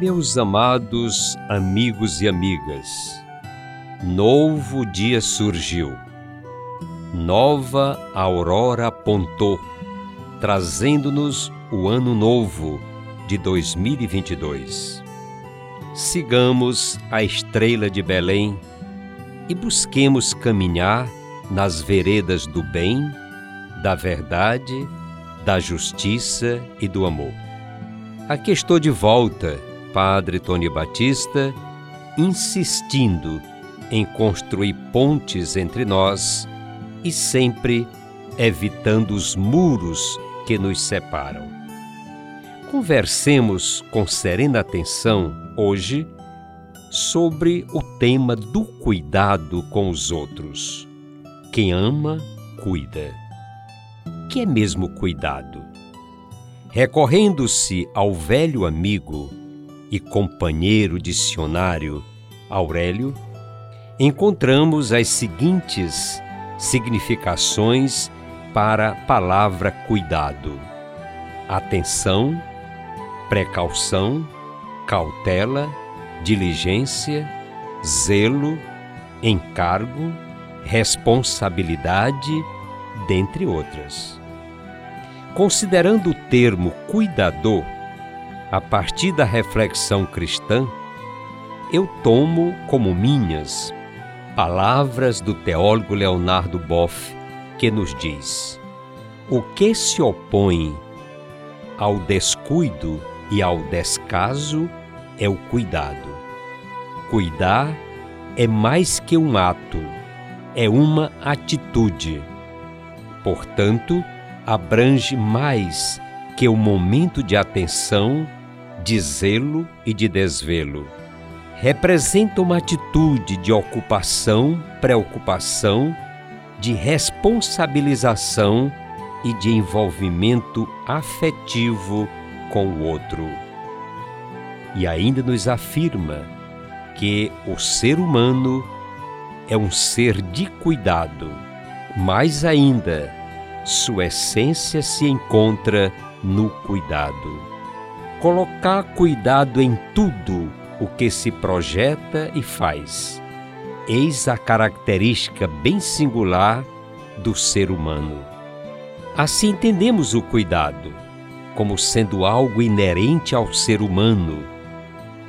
Meus amados amigos e amigas, novo dia surgiu, nova aurora apontou, trazendo-nos o ano novo de 2022. Sigamos a estrela de Belém e busquemos caminhar nas veredas do bem, da verdade, da justiça e do amor. Aqui estou de volta, Padre Tony Batista, insistindo em construir pontes entre nós e sempre evitando os muros que nos separam. Conversemos com serena atenção hoje sobre o tema do cuidado com os outros. Quem ama, cuida. Que é mesmo cuidado? Recorrendo-se ao velho amigo e companheiro dicionário Aurélio, encontramos as seguintes significações para a palavra cuidado: atenção, precaução, cautela, diligência, zelo, encargo, responsabilidade, dentre outras. Considerando o termo cuidador, a partir da reflexão cristã, eu tomo como minhas palavras do teólogo Leonardo Boff, que nos diz: o que se opõe ao descuido e ao descaso é o cuidado. Cuidar é mais que um ato, é uma atitude. Portanto, abrange mais que o momento de atenção, de zelo e de desvelo. Representa uma atitude de ocupação, preocupação, de responsabilização e de envolvimento afetivo com o outro. E ainda nos afirma que o ser humano é um ser de cuidado. Mais ainda, sua essência se encontra no cuidado. Colocar cuidado em tudo o que se projeta e faz. Eis a característica bem singular do ser humano. Assim entendemos o cuidado como sendo algo inerente ao ser humano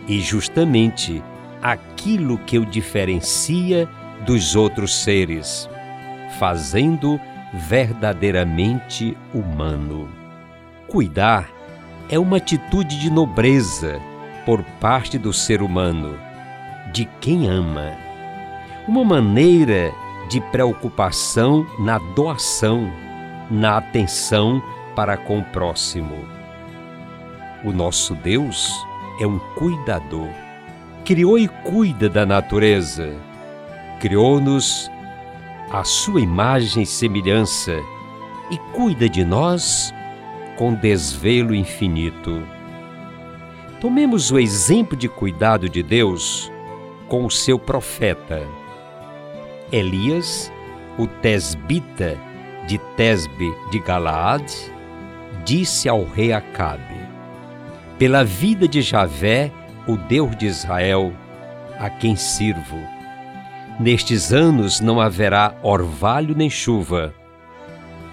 e justamente aquilo que o diferencia dos outros seres, fazendo verdadeiramente humano. Cuidar é uma atitude de nobreza por parte do ser humano, de quem ama. Uma maneira de preocupação na doação, na atenção para com o próximo. O nosso Deus é um cuidador. Criou e cuida da natureza. Criou-nos à sua imagem e semelhança e cuida de nós com desvelo infinito. Tomemos o exemplo de cuidado de Deus com o seu profeta. Elias, o tesbita de Tesbe de Galaad, disse ao rei Acabe: Pela vida de Javé, o Deus de Israel, a quem sirvo, nestes anos não haverá orvalho nem chuva,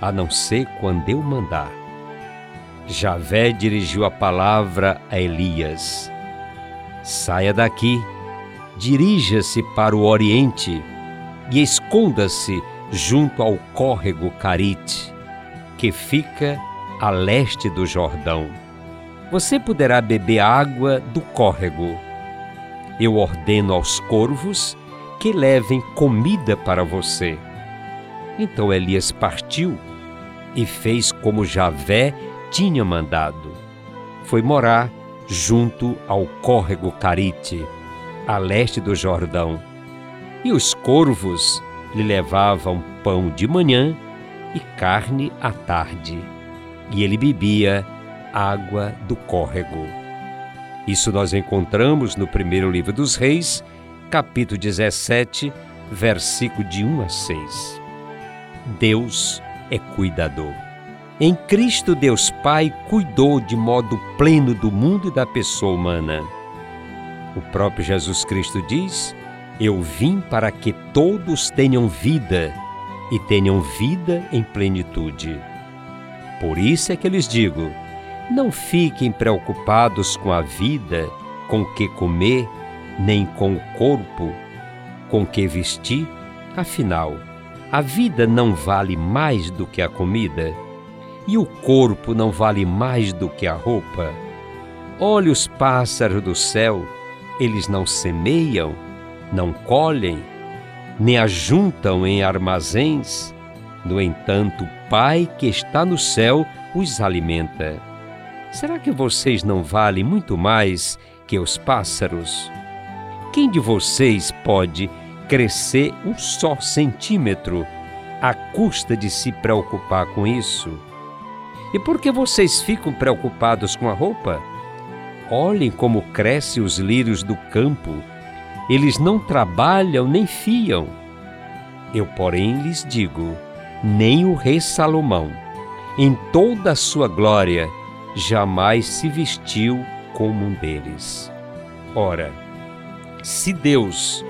a não ser quando eu mandar. Javé dirigiu a palavra a Elias: Saia daqui, dirija-se para o oriente e esconda-se junto ao córrego Carite, que fica a leste do Jordão. Você poderá beber água do córrego. Eu ordeno aos corvos que levem comida para você. Então Elias partiu e fez como Javé tinha mandado. Foi morar junto ao córrego Carite, a leste do Jordão. E os corvos lhe levavam pão de manhã e carne à tarde, e ele bebia água do córrego. Isso nós encontramos no primeiro livro dos Reis, capítulo 17, versículo de 1 a 6. Deus é cuidador. Em Cristo, Deus Pai cuidou de modo pleno do mundo e da pessoa humana. O próprio Jesus Cristo diz: Eu vim para que todos tenham vida e tenham vida em plenitude. Por isso é que lhes digo: não fiquem preocupados com a vida, com o que comer, nem com o corpo, com o que vestir. Afinal, a vida não vale mais do que a comida? E o corpo não vale mais do que a roupa? Olhe os pássaros do céu, eles não semeiam, não colhem, nem ajuntam em armazéns. No entanto, o Pai que está no céu os alimenta. Será que vocês não valem muito mais que os pássaros? Quem de vocês pode crescer um só centímetro à custa de se preocupar com isso? E por que vocês ficam preocupados com a roupa? Olhem como crescem os lírios do campo. Eles não trabalham nem fiam. Eu, porém, lhes digo: nem o rei Salomão, em toda a sua glória, jamais se vestiu como um deles. Ora, se Deus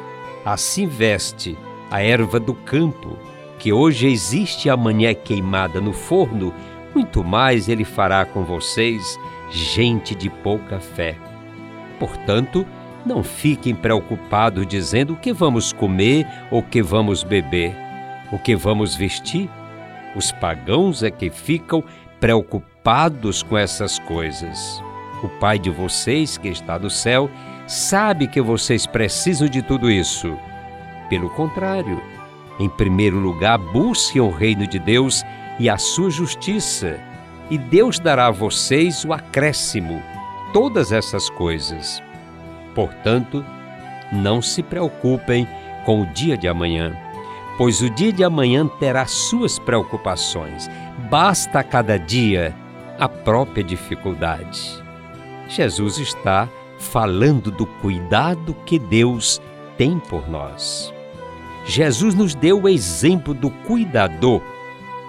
assim veste a erva do campo, que hoje existe e amanhã é queimada no forno, muito mais Ele fará com vocês, gente de pouca fé. Portanto, não fiquem preocupados dizendo o que vamos comer ou o que vamos beber, o que vamos vestir. Os pagãos é que ficam preocupados com essas coisas. O Pai de vocês, que está no céu, sabe que vocês precisam de tudo isso. Pelo contrário, em primeiro lugar, busquem o reino de Deus e a sua justiça, e Deus dará a vocês o acréscimo, todas essas coisas. Portanto, não se preocupem com o dia de amanhã, pois o dia de amanhã terá suas preocupações basta a cada dia a própria dificuldade. Jesus está falando do cuidado que Deus tem por nós. Jesus nos deu o exemplo do cuidador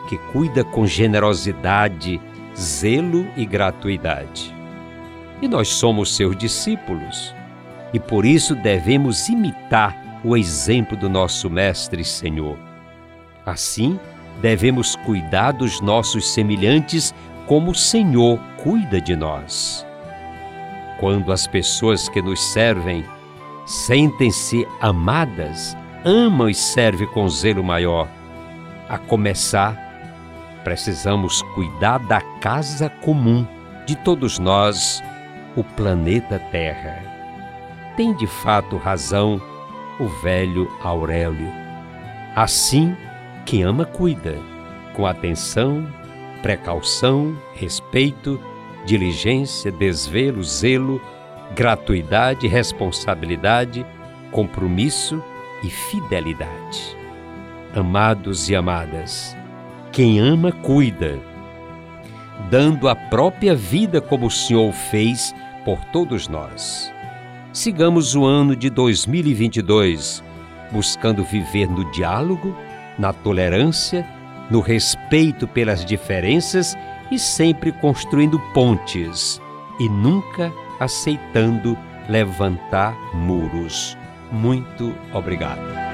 que cuida com generosidade, zelo e gratuidade. E nós somos seus discípulos e por isso devemos imitar o exemplo do nosso Mestre e Senhor. Assim, devemos cuidar dos nossos semelhantes como o Senhor cuida de nós. Quando as pessoas que nos servem sentem-se amadas, amam e servem com zelo maior, a começar, precisamos cuidar da casa comum de todos nós, o planeta Terra. Tem de fato razão o velho Aurélio. Assim, quem ama, cuida, com atenção, precaução, respeito, diligência, desvelo, zelo, gratuidade, responsabilidade, compromisso e fidelidade. Amados e amadas, quem ama, cuida, dando a própria vida como o Senhor fez por todos nós. Sigamos o ano de 2022 buscando viver no diálogo na tolerância, no respeito pelas diferenças e sempre construindo pontes e nunca aceitando levantar muros. Muito obrigado.